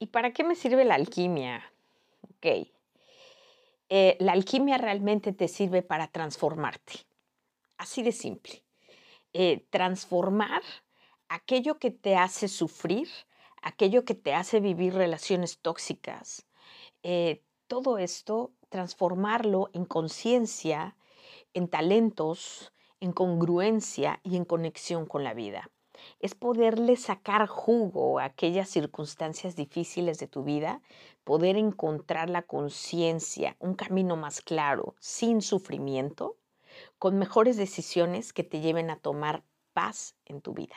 ¿Y para qué me sirve la alquimia? Ok. Eh, la alquimia realmente te sirve para transformarte. Así de simple. Eh, transformar aquello que te hace sufrir, aquello que te hace vivir relaciones tóxicas. Eh, todo esto, transformarlo en conciencia, en talentos, en congruencia y en conexión con la vida. Es poderle sacar jugo a aquellas circunstancias difíciles de tu vida, poder encontrar la conciencia, un camino más claro, sin sufrimiento, con mejores decisiones que te lleven a tomar paz en tu vida.